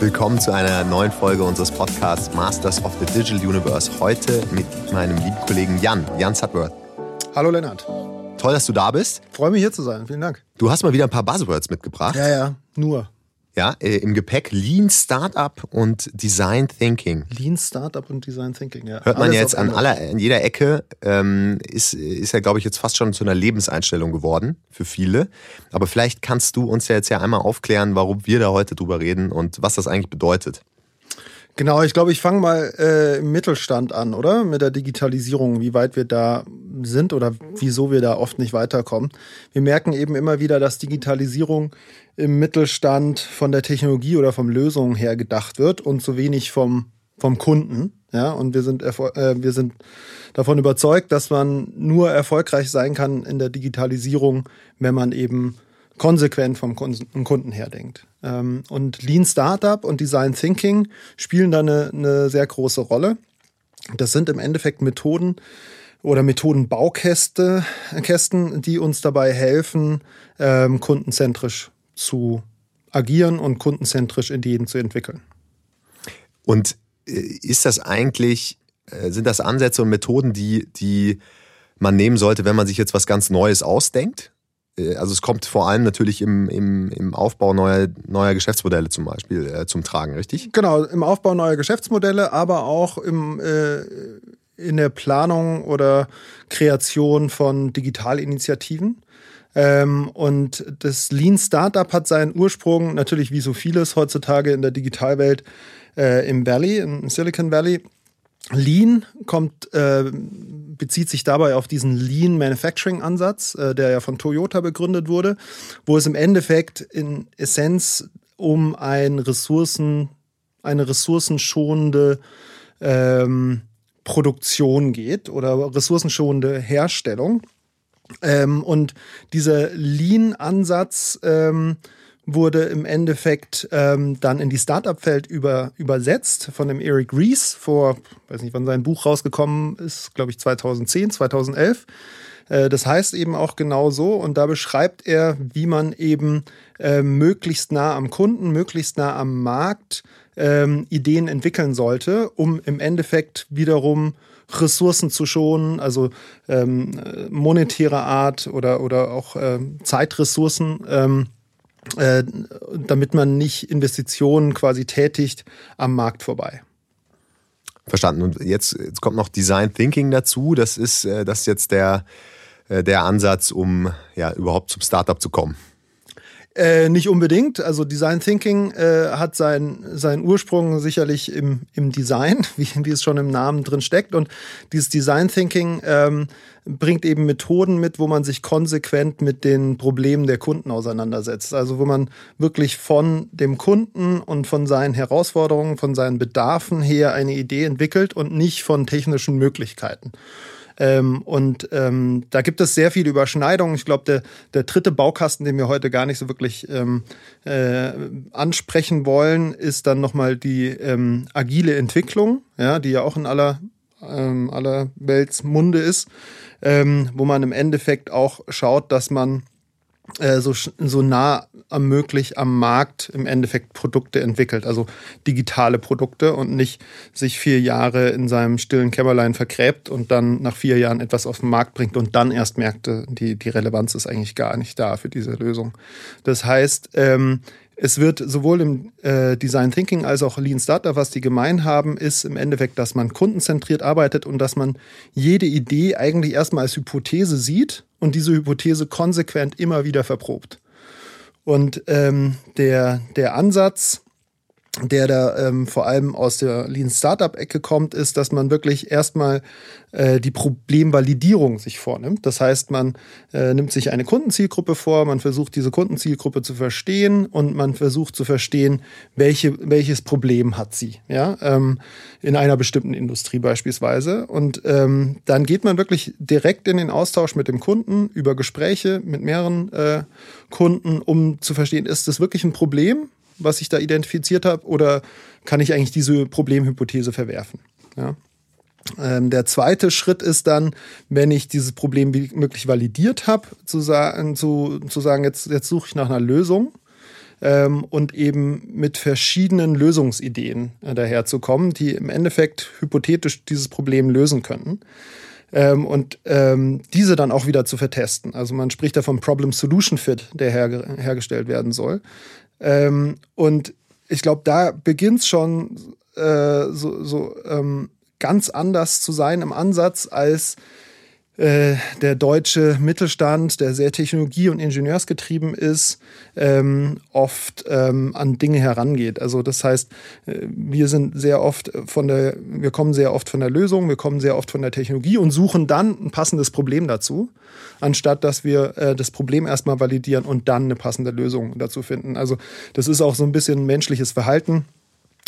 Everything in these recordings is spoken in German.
Willkommen zu einer neuen Folge unseres Podcasts Masters of the Digital Universe. Heute mit meinem lieben Kollegen Jan, Jan Sutworth. Hallo Lennart. Toll, dass du da bist. Freue mich hier zu sein. Vielen Dank. Du hast mal wieder ein paar Buzzwords mitgebracht. Ja, ja, nur. Ja, äh, im Gepäck Lean Startup und Design Thinking. Lean Startup und Design Thinking, ja. Hört man Alles jetzt an, aller, an jeder Ecke, ähm, ist, ist ja, glaube ich, jetzt fast schon zu einer Lebenseinstellung geworden für viele. Aber vielleicht kannst du uns ja jetzt ja einmal aufklären, warum wir da heute drüber reden und was das eigentlich bedeutet. Genau, ich glaube, ich fange mal äh, im Mittelstand an, oder? Mit der Digitalisierung, wie weit wir da sind oder wieso wir da oft nicht weiterkommen. Wir merken eben immer wieder, dass Digitalisierung im Mittelstand von der Technologie oder vom Lösungen her gedacht wird und zu wenig vom, vom Kunden. Ja, und wir sind, äh, wir sind davon überzeugt, dass man nur erfolgreich sein kann in der Digitalisierung, wenn man eben konsequent vom Kunden her denkt. Ähm, und Lean Startup und Design Thinking spielen da eine, eine sehr große Rolle. Das sind im Endeffekt Methoden oder Methodenbaukästen, die uns dabei helfen, ähm, kundenzentrisch zu agieren und kundenzentrisch Ideen zu entwickeln. Und äh, ist das eigentlich, äh, sind das Ansätze und Methoden, die, die man nehmen sollte, wenn man sich jetzt was ganz Neues ausdenkt? Äh, also es kommt vor allem natürlich im, im, im Aufbau neuer, neuer Geschäftsmodelle zum Beispiel äh, zum Tragen, richtig? Genau, im Aufbau neuer Geschäftsmodelle, aber auch im, äh, in der Planung oder Kreation von Digitalinitiativen. Ähm, und das Lean Startup hat seinen Ursprung natürlich wie so vieles heutzutage in der Digitalwelt äh, im Valley, im Silicon Valley. Lean kommt, äh, bezieht sich dabei auf diesen Lean Manufacturing Ansatz, äh, der ja von Toyota begründet wurde, wo es im Endeffekt in Essenz um ein Ressourcen, eine ressourcenschonende ähm, Produktion geht oder ressourcenschonende Herstellung. Ähm, und dieser Lean-Ansatz ähm, wurde im Endeffekt ähm, dann in die Startup-Welt über, übersetzt von dem Eric Ries vor, weiß nicht, wann sein Buch rausgekommen ist, glaube ich 2010, 2011. Äh, das heißt eben auch genau so und da beschreibt er, wie man eben äh, möglichst nah am Kunden, möglichst nah am Markt ähm, Ideen entwickeln sollte, um im Endeffekt wiederum Ressourcen zu schonen, also ähm, monetäre Art oder, oder auch ähm, Zeitressourcen. Ähm, äh, damit man nicht Investitionen quasi tätigt am Markt vorbei. Verstanden. Und jetzt, jetzt kommt noch Design Thinking dazu. Das ist, äh, das ist jetzt der, äh, der Ansatz, um ja überhaupt zum Startup zu kommen. Äh, nicht unbedingt. Also Design Thinking äh, hat seinen seinen Ursprung sicherlich im, im Design, wie, wie es schon im Namen drin steckt. Und dieses Design Thinking ähm, bringt eben Methoden mit, wo man sich konsequent mit den Problemen der Kunden auseinandersetzt. Also wo man wirklich von dem Kunden und von seinen Herausforderungen, von seinen Bedarfen her eine Idee entwickelt und nicht von technischen Möglichkeiten. Ähm, und ähm, da gibt es sehr viele Überschneidungen. Ich glaube, der, der dritte Baukasten, den wir heute gar nicht so wirklich ähm, äh, ansprechen wollen, ist dann nochmal die ähm, agile Entwicklung, ja, die ja auch in aller, ähm, aller Welts Munde ist, ähm, wo man im Endeffekt auch schaut, dass man so, so nah am möglich am Markt im Endeffekt Produkte entwickelt, also digitale Produkte und nicht sich vier Jahre in seinem stillen Kämmerlein vergräbt und dann nach vier Jahren etwas auf den Markt bringt und dann erst merkt, die, die Relevanz ist eigentlich gar nicht da für diese Lösung. Das heißt, ähm, es wird sowohl im äh, Design Thinking als auch Lean Startup, was die gemein haben, ist im Endeffekt, dass man kundenzentriert arbeitet und dass man jede Idee eigentlich erstmal als Hypothese sieht und diese Hypothese konsequent immer wieder verprobt. Und ähm, der, der Ansatz, der da ähm, vor allem aus der Lean Startup Ecke kommt, ist, dass man wirklich erstmal äh, die Problemvalidierung sich vornimmt. Das heißt, man äh, nimmt sich eine Kundenzielgruppe vor, man versucht diese Kundenzielgruppe zu verstehen und man versucht zu verstehen, welche, welches Problem hat sie, ja, ähm, in einer bestimmten Industrie beispielsweise. Und ähm, dann geht man wirklich direkt in den Austausch mit dem Kunden über Gespräche mit mehreren äh, Kunden, um zu verstehen, ist das wirklich ein Problem? Was ich da identifiziert habe, oder kann ich eigentlich diese Problemhypothese verwerfen? Ja. Ähm, der zweite Schritt ist dann, wenn ich dieses Problem wirklich validiert habe, zu sagen, zu, zu sagen jetzt, jetzt suche ich nach einer Lösung. ähm, und eben mit verschiedenen Lösungsideen äh, daherzukommen, die im Endeffekt hypothetisch dieses Problem lösen könnten. Ähm, und ähm, diese dann auch wieder zu vertesten. Also man spricht da vom Problem-Solution-Fit, der her hergestellt werden soll. Ähm, und ich glaube, da beginnt es schon äh, so, so ähm, ganz anders zu sein im Ansatz als der deutsche Mittelstand, der sehr technologie- und ingenieursgetrieben ist, ähm, oft ähm, an Dinge herangeht. Also das heißt, äh, wir sind sehr oft von der, wir kommen sehr oft von der Lösung, wir kommen sehr oft von der Technologie und suchen dann ein passendes Problem dazu, anstatt dass wir äh, das Problem erstmal validieren und dann eine passende Lösung dazu finden. Also das ist auch so ein bisschen menschliches Verhalten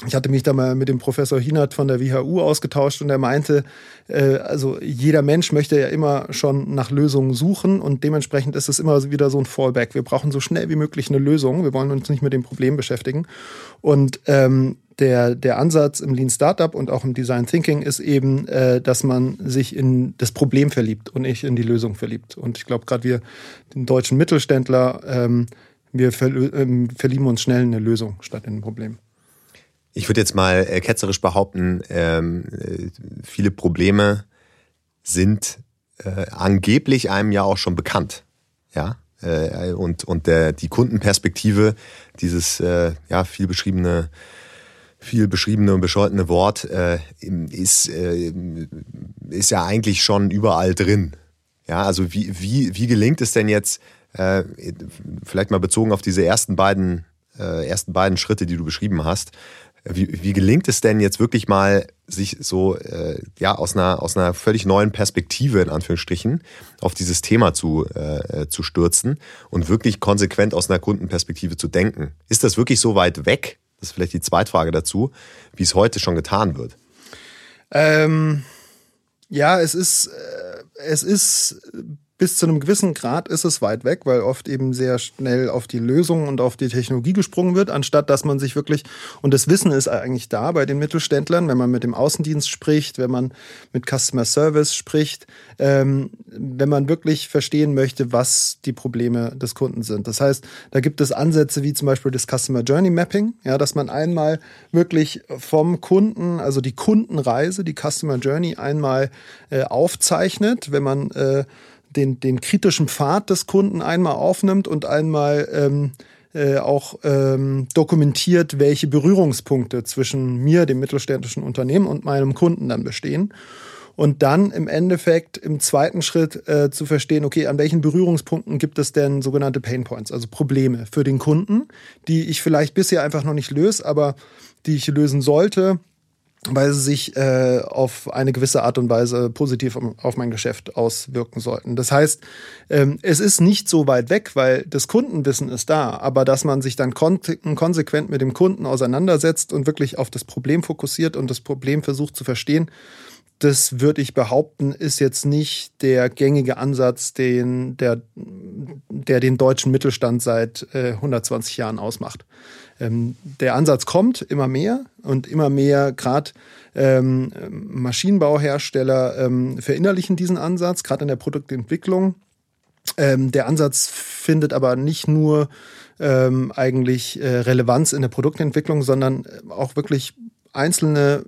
ich hatte mich da mal mit dem Professor Hinert von der WHU ausgetauscht und er meinte, äh, also jeder Mensch möchte ja immer schon nach Lösungen suchen und dementsprechend ist es immer wieder so ein Fallback. Wir brauchen so schnell wie möglich eine Lösung. Wir wollen uns nicht mit dem Problem beschäftigen. Und ähm, der, der Ansatz im Lean Startup und auch im Design Thinking ist eben, äh, dass man sich in das Problem verliebt und nicht in die Lösung verliebt. Und ich glaube, gerade wir, den deutschen Mittelständler, ähm, wir ver ähm, verlieben uns schnell in eine Lösung statt in ein Problem. Ich würde jetzt mal äh, ketzerisch behaupten, ähm, äh, viele Probleme sind äh, angeblich einem ja auch schon bekannt. Ja. Äh, und, und der, die Kundenperspektive, dieses ja, viel beschriebene viel beschriebene und bescholtene Wort äh, ist, äh, ist ja eigentlich schon überall drin. Ja, also wie, wie, wie gelingt es denn jetzt, äh, vielleicht mal bezogen auf diese ersten beiden, ersten beiden Schritte, die du beschrieben hast, wie, wie gelingt es denn jetzt wirklich mal, sich so äh, ja aus einer aus einer völlig neuen Perspektive in Anführungsstrichen auf dieses Thema zu äh, zu stürzen und wirklich konsequent aus einer Kundenperspektive zu denken? Ist das wirklich so weit weg? Das ist vielleicht die Zweitfrage dazu, wie es heute schon getan wird. Ähm, ja, es ist äh, es ist bis zu einem gewissen Grad ist es weit weg, weil oft eben sehr schnell auf die Lösung und auf die Technologie gesprungen wird, anstatt dass man sich wirklich, und das Wissen ist eigentlich da bei den Mittelständlern, wenn man mit dem Außendienst spricht, wenn man mit Customer Service spricht, ähm, wenn man wirklich verstehen möchte, was die Probleme des Kunden sind. Das heißt, da gibt es Ansätze wie zum Beispiel das Customer Journey Mapping, ja, dass man einmal wirklich vom Kunden, also die Kundenreise, die Customer Journey einmal äh, aufzeichnet, wenn man äh, den, den kritischen Pfad des Kunden einmal aufnimmt und einmal ähm, äh, auch ähm, dokumentiert, welche Berührungspunkte zwischen mir, dem mittelständischen Unternehmen und meinem Kunden dann bestehen. Und dann im Endeffekt im zweiten Schritt äh, zu verstehen, okay, an welchen Berührungspunkten gibt es denn sogenannte Pain Points, also Probleme für den Kunden, die ich vielleicht bisher einfach noch nicht löse, aber die ich lösen sollte, weil sie sich äh, auf eine gewisse Art und Weise positiv auf mein Geschäft auswirken sollten. Das heißt, ähm, es ist nicht so weit weg, weil das Kundenwissen ist da, aber dass man sich dann kon konsequent mit dem Kunden auseinandersetzt und wirklich auf das Problem fokussiert und das Problem versucht zu verstehen, das würde ich behaupten, ist jetzt nicht der gängige Ansatz, den der, der den deutschen Mittelstand seit äh, 120 Jahren ausmacht. Ähm, der Ansatz kommt immer mehr und immer mehr gerade ähm, Maschinenbauhersteller ähm, verinnerlichen diesen Ansatz, gerade in der Produktentwicklung. Ähm, der Ansatz findet aber nicht nur ähm, eigentlich äh, Relevanz in der Produktentwicklung, sondern auch wirklich einzelne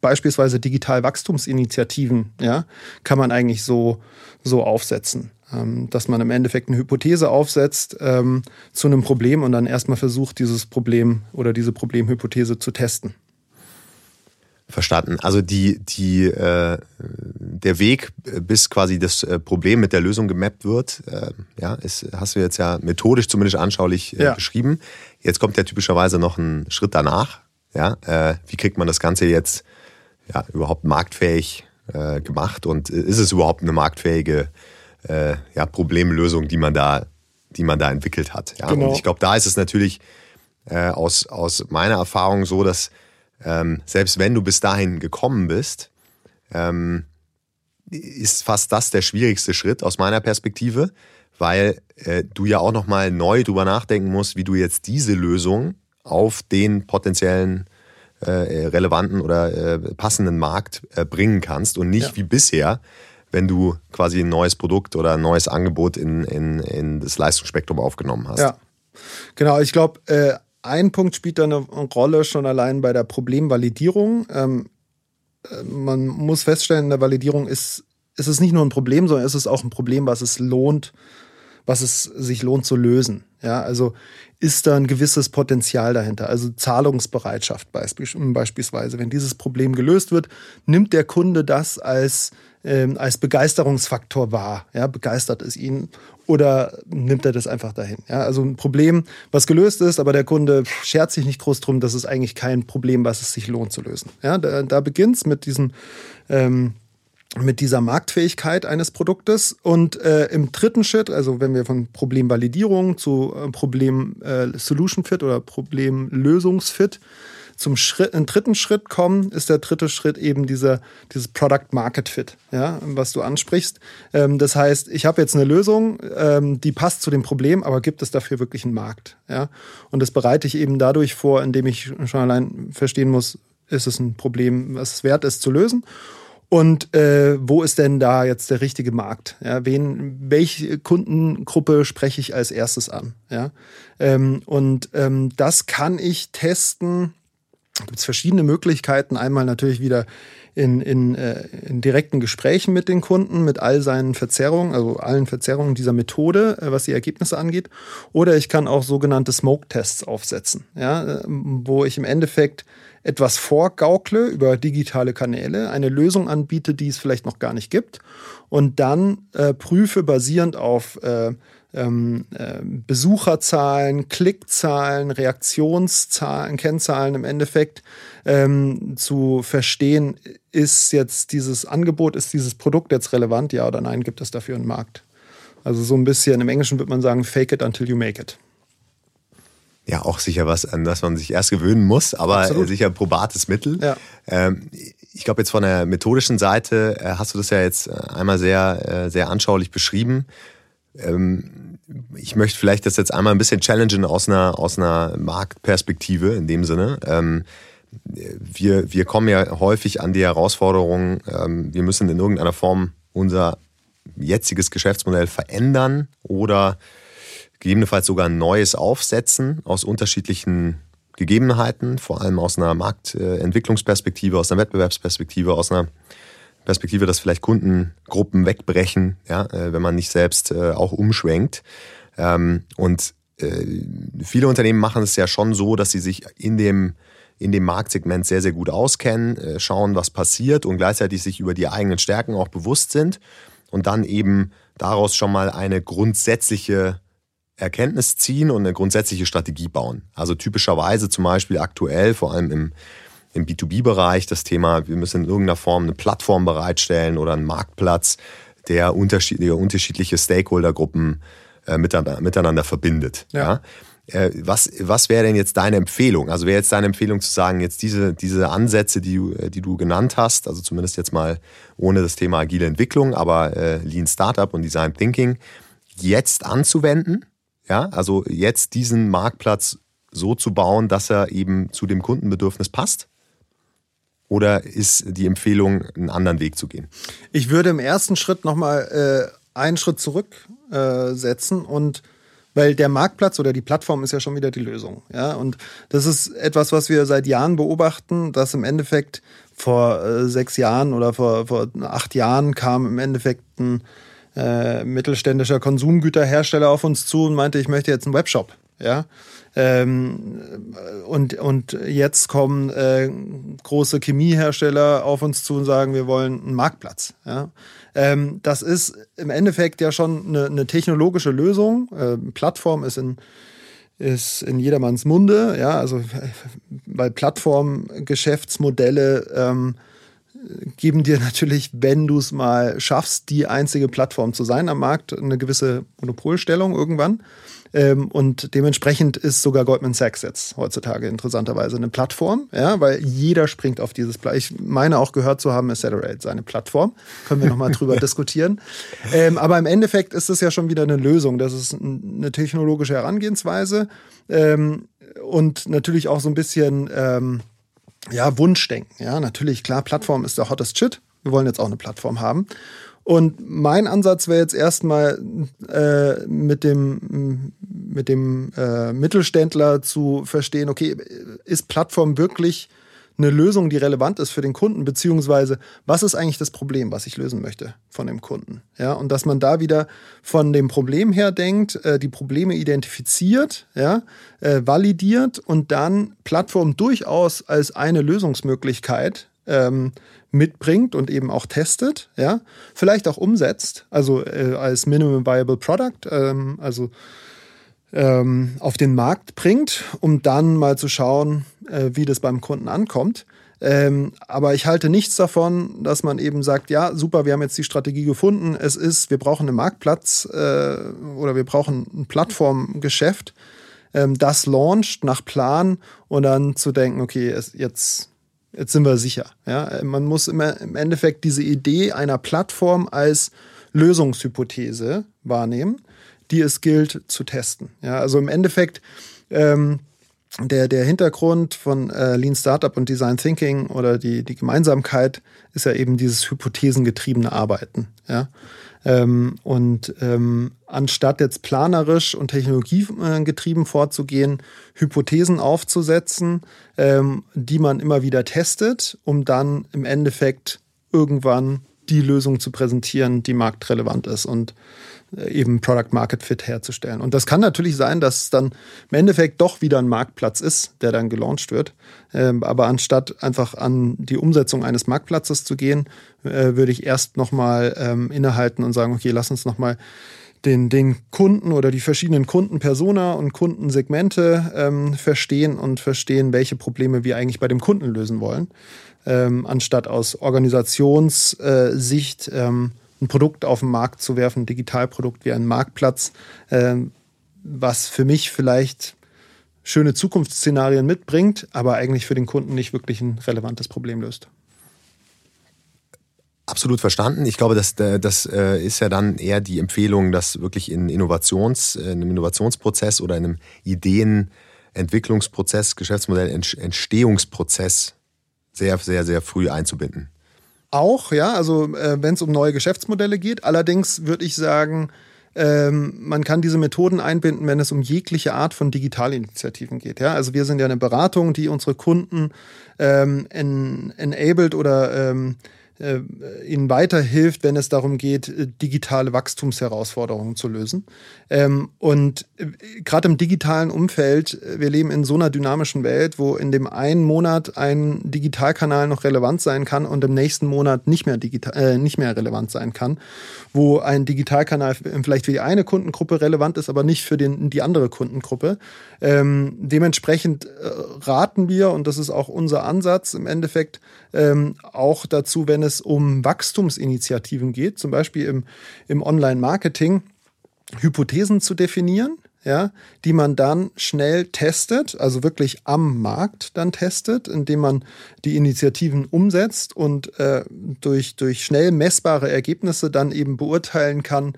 beispielsweise Digitalwachstumsinitiativen, ja, kann man eigentlich so, so aufsetzen. Ähm, dass man im Endeffekt eine Hypothese aufsetzt ähm, zu einem Problem und dann erstmal versucht, dieses Problem oder diese Problemhypothese zu testen. Verstanden. Also die, die, äh, der Weg, bis quasi das äh, Problem mit der Lösung gemappt wird, äh, ja, ist, hast du jetzt ja methodisch zumindest anschaulich äh, ja. beschrieben. Jetzt kommt ja typischerweise noch ein Schritt danach. Ja, äh, wie kriegt man das Ganze jetzt ja, überhaupt marktfähig äh, gemacht und ist es überhaupt eine marktfähige äh, ja, Problemlösung, die man da, die man da entwickelt hat. Ja? Genau. Und ich glaube, da ist es natürlich äh, aus, aus meiner Erfahrung so, dass ähm, selbst wenn du bis dahin gekommen bist, ähm, ist fast das der schwierigste Schritt aus meiner Perspektive, weil äh, du ja auch nochmal neu drüber nachdenken musst, wie du jetzt diese Lösung auf den potenziellen äh, relevanten oder äh, passenden Markt äh, bringen kannst und nicht ja. wie bisher wenn du quasi ein neues Produkt oder ein neues Angebot in, in, in das Leistungsspektrum aufgenommen hast. Ja. Genau, ich glaube, äh, ein Punkt spielt da eine Rolle schon allein bei der Problemvalidierung. Ähm, äh, man muss feststellen, in der Validierung ist, ist es nicht nur ein Problem, sondern ist es auch ein Problem, was es lohnt, was es sich lohnt zu lösen. Ja, also ist da ein gewisses Potenzial dahinter, also Zahlungsbereitschaft beispielsweise. Wenn dieses Problem gelöst wird, nimmt der Kunde das als, ähm, als Begeisterungsfaktor wahr. Ja, begeistert es ihn oder nimmt er das einfach dahin? Ja, also ein Problem, was gelöst ist, aber der Kunde schert sich nicht groß drum, das ist eigentlich kein Problem, was es sich lohnt zu lösen. Ja, da, da beginnt es mit diesem ähm, mit dieser Marktfähigkeit eines Produktes. Und äh, im dritten Schritt, also wenn wir von Problemvalidierung zu äh, Problem-Solution-Fit äh, oder Problemlösungsfit zum Schritt, dritten Schritt kommen, ist der dritte Schritt eben dieser, dieses Product Market Fit, ja, was du ansprichst. Ähm, das heißt, ich habe jetzt eine Lösung, ähm, die passt zu dem Problem, aber gibt es dafür wirklich einen Markt? Ja? Und das bereite ich eben dadurch vor, indem ich schon allein verstehen muss, ist es ein Problem, was es wert ist zu lösen. Und äh, wo ist denn da jetzt der richtige Markt? Ja, wen, welche Kundengruppe spreche ich als erstes an? Ja, ähm, und ähm, das kann ich testen. Gibt es verschiedene Möglichkeiten. Einmal natürlich wieder in, in, äh, in direkten Gesprächen mit den Kunden, mit all seinen Verzerrungen, also allen Verzerrungen dieser Methode, äh, was die Ergebnisse angeht. Oder ich kann auch sogenannte Smoke-Tests aufsetzen, ja, äh, wo ich im Endeffekt etwas vorgaukle über digitale Kanäle, eine Lösung anbiete, die es vielleicht noch gar nicht gibt und dann äh, prüfe basierend auf äh, ähm, äh, Besucherzahlen, Klickzahlen, Reaktionszahlen, Kennzahlen im Endeffekt ähm, zu verstehen, ist jetzt dieses Angebot, ist dieses Produkt jetzt relevant, ja oder nein, gibt es dafür einen Markt. Also so ein bisschen, im Englischen würde man sagen, fake it until you make it ja auch sicher was, an das man sich erst gewöhnen muss, aber Absolut. sicher probates Mittel. Ja. Ähm, ich glaube, jetzt von der methodischen Seite äh, hast du das ja jetzt äh, einmal sehr, äh, sehr anschaulich beschrieben. Ähm, ich möchte vielleicht das jetzt einmal ein bisschen challengen aus einer, aus einer Marktperspektive in dem Sinne. Ähm, wir, wir kommen ja häufig an die Herausforderung, ähm, wir müssen in irgendeiner Form unser jetziges Geschäftsmodell verändern oder gegebenenfalls sogar ein neues aufsetzen aus unterschiedlichen Gegebenheiten, vor allem aus einer Marktentwicklungsperspektive, aus einer Wettbewerbsperspektive, aus einer Perspektive, dass vielleicht Kundengruppen wegbrechen, ja, äh, wenn man nicht selbst äh, auch umschwenkt. Ähm, und äh, viele Unternehmen machen es ja schon so, dass sie sich in dem, in dem Marktsegment sehr, sehr gut auskennen, schauen, was passiert und gleichzeitig sich über die eigenen Stärken auch bewusst sind und dann eben daraus schon mal eine grundsätzliche Erkenntnis ziehen und eine grundsätzliche Strategie bauen. Also typischerweise zum Beispiel aktuell, vor allem im, im B2B-Bereich, das Thema, wir müssen in irgendeiner Form eine Plattform bereitstellen oder einen Marktplatz, der unterschiedliche, unterschiedliche Stakeholdergruppen äh, miteinander, miteinander verbindet. Ja. ja? Äh, was, was wäre denn jetzt deine Empfehlung? Also wäre jetzt deine Empfehlung zu sagen, jetzt diese, diese Ansätze, die, die du genannt hast, also zumindest jetzt mal ohne das Thema agile Entwicklung, aber äh, Lean Startup und Design Thinking, jetzt anzuwenden ja, also jetzt diesen Marktplatz so zu bauen, dass er eben zu dem Kundenbedürfnis passt? Oder ist die Empfehlung, einen anderen Weg zu gehen? Ich würde im ersten Schritt nochmal äh, einen Schritt zurücksetzen äh, und weil der Marktplatz oder die Plattform ist ja schon wieder die Lösung. Ja? Und das ist etwas, was wir seit Jahren beobachten, dass im Endeffekt vor äh, sechs Jahren oder vor, vor acht Jahren kam im Endeffekt ein äh, mittelständischer Konsumgüterhersteller auf uns zu und meinte, ich möchte jetzt einen Webshop. Ja. Ähm, und, und jetzt kommen äh, große Chemiehersteller auf uns zu und sagen, wir wollen einen Marktplatz. Ja? Ähm, das ist im Endeffekt ja schon eine, eine technologische Lösung. Äh, Plattform ist in, ist in jedermanns Munde, ja, also weil Plattformgeschäftsmodelle ähm, geben dir natürlich, wenn du es mal schaffst, die einzige Plattform zu sein am Markt, eine gewisse Monopolstellung irgendwann. Ähm, und dementsprechend ist sogar Goldman Sachs jetzt heutzutage interessanterweise eine Plattform, ja, weil jeder springt auf dieses Pla Ich meine auch gehört zu haben, Accelerate seine Plattform. Können wir nochmal drüber diskutieren. Ähm, aber im Endeffekt ist es ja schon wieder eine Lösung. Das ist eine technologische Herangehensweise ähm, und natürlich auch so ein bisschen ja, Wunschdenken. Ja, natürlich, klar, Plattform ist der hottest Shit. Wir wollen jetzt auch eine Plattform haben. Und mein Ansatz wäre jetzt erstmal äh, mit dem mit dem äh, Mittelständler zu verstehen, okay, ist Plattform wirklich eine Lösung, die relevant ist für den Kunden, beziehungsweise was ist eigentlich das Problem, was ich lösen möchte von dem Kunden. Ja, und dass man da wieder von dem Problem her denkt, äh, die Probleme identifiziert, ja, äh, validiert und dann Plattform durchaus als eine Lösungsmöglichkeit ähm, mitbringt und eben auch testet, ja, vielleicht auch umsetzt, also äh, als Minimum Viable Product, ähm, also ähm, auf den Markt bringt, um dann mal zu schauen, äh, wie das beim Kunden ankommt. Ähm, aber ich halte nichts davon, dass man eben sagt, ja, super, wir haben jetzt die Strategie gefunden. Es ist, wir brauchen einen Marktplatz äh, oder wir brauchen ein Plattformgeschäft, ähm, das launcht nach Plan und dann zu denken, okay, es, jetzt, jetzt sind wir sicher. Ja? Man muss immer im Endeffekt diese Idee einer Plattform als Lösungshypothese wahrnehmen die es gilt zu testen. Ja, also im Endeffekt ähm, der, der Hintergrund von äh, Lean Startup und Design Thinking oder die, die Gemeinsamkeit ist ja eben dieses hypothesengetriebene Arbeiten. Ja? Ähm, und ähm, anstatt jetzt planerisch und technologiegetrieben vorzugehen, Hypothesen aufzusetzen, ähm, die man immer wieder testet, um dann im Endeffekt irgendwann die Lösung zu präsentieren, die marktrelevant ist. Und eben Product Market Fit herzustellen. Und das kann natürlich sein, dass es dann im Endeffekt doch wieder ein Marktplatz ist, der dann gelauncht wird. Ähm, aber anstatt einfach an die Umsetzung eines Marktplatzes zu gehen, äh, würde ich erst nochmal ähm, innehalten und sagen, okay, lass uns nochmal den, den Kunden oder die verschiedenen Kundenpersona und Kundensegmente ähm, verstehen und verstehen, welche Probleme wir eigentlich bei dem Kunden lösen wollen. Ähm, anstatt aus Organisationssicht ähm, ein Produkt auf den Markt zu werfen, ein Digitalprodukt wie ein Marktplatz, äh, was für mich vielleicht schöne Zukunftsszenarien mitbringt, aber eigentlich für den Kunden nicht wirklich ein relevantes Problem löst. Absolut verstanden. Ich glaube, das, äh, das äh, ist ja dann eher die Empfehlung, dass wirklich in, Innovations, in einem Innovationsprozess oder in einem Ideenentwicklungsprozess, Geschäftsmodellentstehungsprozess sehr, sehr, sehr früh einzubinden auch, ja, also äh, wenn es um neue Geschäftsmodelle geht. Allerdings würde ich sagen, ähm, man kann diese Methoden einbinden, wenn es um jegliche Art von Digitalinitiativen geht. Ja? Also wir sind ja eine Beratung, die unsere Kunden ähm, en enabled oder ähm, äh, ihnen weiterhilft, wenn es darum geht, äh, digitale Wachstumsherausforderungen zu lösen. Ähm, und äh, gerade im digitalen Umfeld, wir leben in so einer dynamischen Welt, wo in dem einen Monat ein Digitalkanal noch relevant sein kann und im nächsten Monat nicht mehr, digital, äh, nicht mehr relevant sein kann, wo ein Digitalkanal vielleicht für die eine Kundengruppe relevant ist, aber nicht für den, die andere Kundengruppe. Ähm, dementsprechend äh, raten wir, und das ist auch unser Ansatz im Endeffekt, ähm, auch dazu, wenn es um Wachstumsinitiativen geht, zum Beispiel im, im Online-Marketing, Hypothesen zu definieren, ja, die man dann schnell testet, also wirklich am Markt dann testet, indem man die Initiativen umsetzt und äh, durch, durch schnell messbare Ergebnisse dann eben beurteilen kann,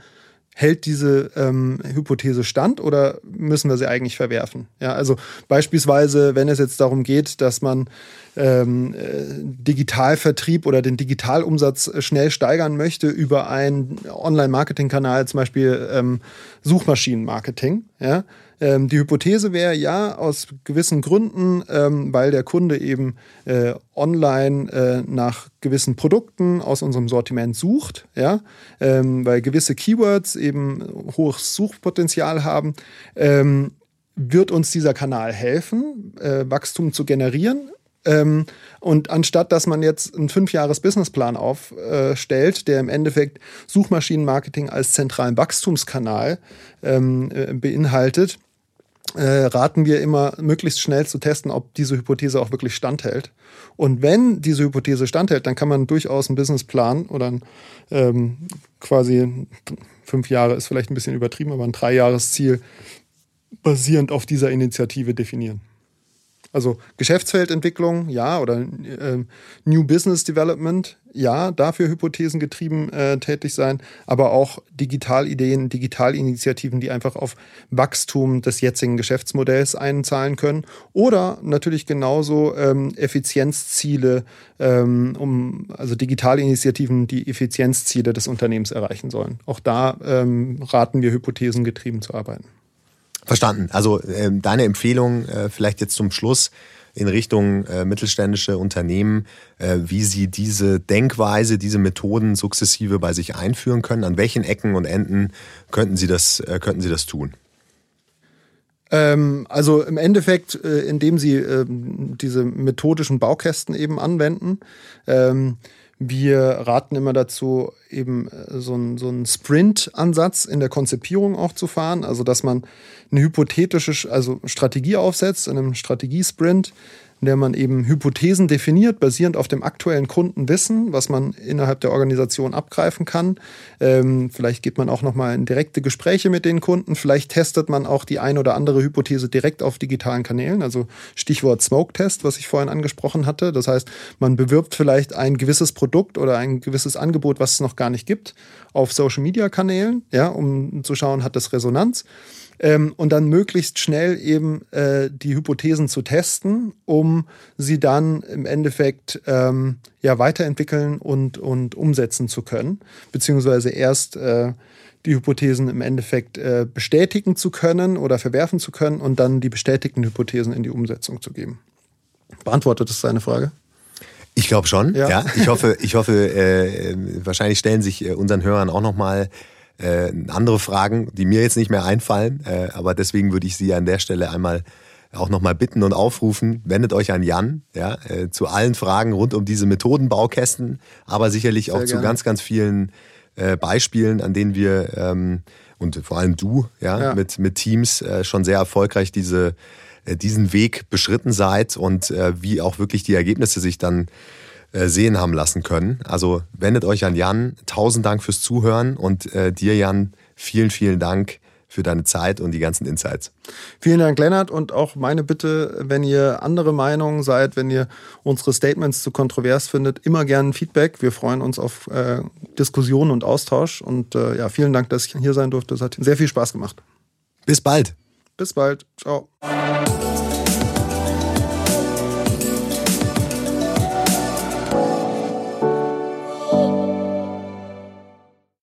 hält diese ähm, Hypothese stand oder müssen wir sie eigentlich verwerfen? Ja, also beispielsweise, wenn es jetzt darum geht, dass man ähm, äh, Digitalvertrieb oder den Digitalumsatz schnell steigern möchte über einen Online-Marketing-Kanal, zum Beispiel ähm, Suchmaschinenmarketing, ja, ähm, die Hypothese wäre ja aus gewissen Gründen, ähm, weil der Kunde eben äh, online äh, nach gewissen Produkten aus unserem Sortiment sucht, ja, ähm, weil gewisse Keywords eben hohes Suchpotenzial haben, ähm, wird uns dieser Kanal helfen, äh, Wachstum zu generieren. Ähm, und anstatt dass man jetzt einen Fünfjahres-Businessplan aufstellt, der im Endeffekt Suchmaschinenmarketing als zentralen Wachstumskanal ähm, äh, beinhaltet, äh, raten wir immer, möglichst schnell zu testen, ob diese Hypothese auch wirklich standhält. Und wenn diese Hypothese standhält, dann kann man durchaus einen Businessplan oder ein, ähm, quasi fünf Jahre ist vielleicht ein bisschen übertrieben, aber ein Dreijahresziel basierend auf dieser Initiative definieren. Also Geschäftsfeldentwicklung, ja, oder äh, New Business Development, ja, dafür hypothesengetrieben äh, tätig sein, aber auch Digitalideen, Digitalinitiativen, die einfach auf Wachstum des jetzigen Geschäftsmodells einzahlen können. Oder natürlich genauso ähm, Effizienzziele, ähm, um, also Digitalinitiativen, die Effizienzziele des Unternehmens erreichen sollen. Auch da ähm, raten wir, hypothesengetrieben zu arbeiten. Verstanden. Also äh, deine Empfehlung äh, vielleicht jetzt zum Schluss in Richtung äh, mittelständische Unternehmen, äh, wie sie diese Denkweise, diese Methoden sukzessive bei sich einführen können. An welchen Ecken und Enden könnten sie das, äh, könnten sie das tun? Ähm, also im Endeffekt, äh, indem sie ähm, diese methodischen Baukästen eben anwenden. Ähm, wir raten immer dazu, eben äh, so einen so Sprint-Ansatz in der Konzipierung auch zu fahren. Also, dass man eine hypothetische also Strategie aufsetzt, in einem Strategiesprint, in der man eben Hypothesen definiert, basierend auf dem aktuellen Kundenwissen, was man innerhalb der Organisation abgreifen kann. Ähm, vielleicht geht man auch nochmal in direkte Gespräche mit den Kunden. Vielleicht testet man auch die ein oder andere Hypothese direkt auf digitalen Kanälen. Also Stichwort Smoke-Test, was ich vorhin angesprochen hatte. Das heißt, man bewirbt vielleicht ein gewisses Produkt oder ein gewisses Angebot, was es noch gar nicht gibt, auf Social-Media-Kanälen, ja, um zu schauen, hat das Resonanz ähm, und dann möglichst schnell eben äh, die Hypothesen zu testen, um sie dann im Endeffekt ähm, ja weiterentwickeln und, und umsetzen zu können, beziehungsweise erst äh, die Hypothesen im Endeffekt äh, bestätigen zu können oder verwerfen zu können und dann die bestätigten Hypothesen in die Umsetzung zu geben. Beantwortet das deine Frage? Ich glaube schon. Ja. ja. Ich hoffe, ich hoffe, äh, wahrscheinlich stellen sich äh, unseren Hörern auch noch mal äh, andere Fragen, die mir jetzt nicht mehr einfallen. Äh, aber deswegen würde ich Sie an der Stelle einmal auch nochmal bitten und aufrufen, wendet euch an Jan ja, äh, zu allen Fragen rund um diese Methodenbaukästen, aber sicherlich Sehr auch gerne. zu ganz, ganz vielen äh, Beispielen, an denen wir ähm, und vor allem du ja, ja. Mit, mit Teams äh, schon sehr erfolgreich diese, äh, diesen Weg beschritten seid und äh, wie auch wirklich die Ergebnisse sich dann sehen haben lassen können. Also wendet euch an Jan. Tausend Dank fürs Zuhören und äh, dir, Jan, vielen, vielen Dank für deine Zeit und die ganzen Insights. Vielen Dank, Lennart. Und auch meine Bitte, wenn ihr andere Meinungen seid, wenn ihr unsere Statements zu kontrovers findet, immer gerne Feedback. Wir freuen uns auf äh, Diskussionen und Austausch. Und äh, ja, vielen Dank, dass ich hier sein durfte. Es hat sehr viel Spaß gemacht. Bis bald. Bis bald. Ciao.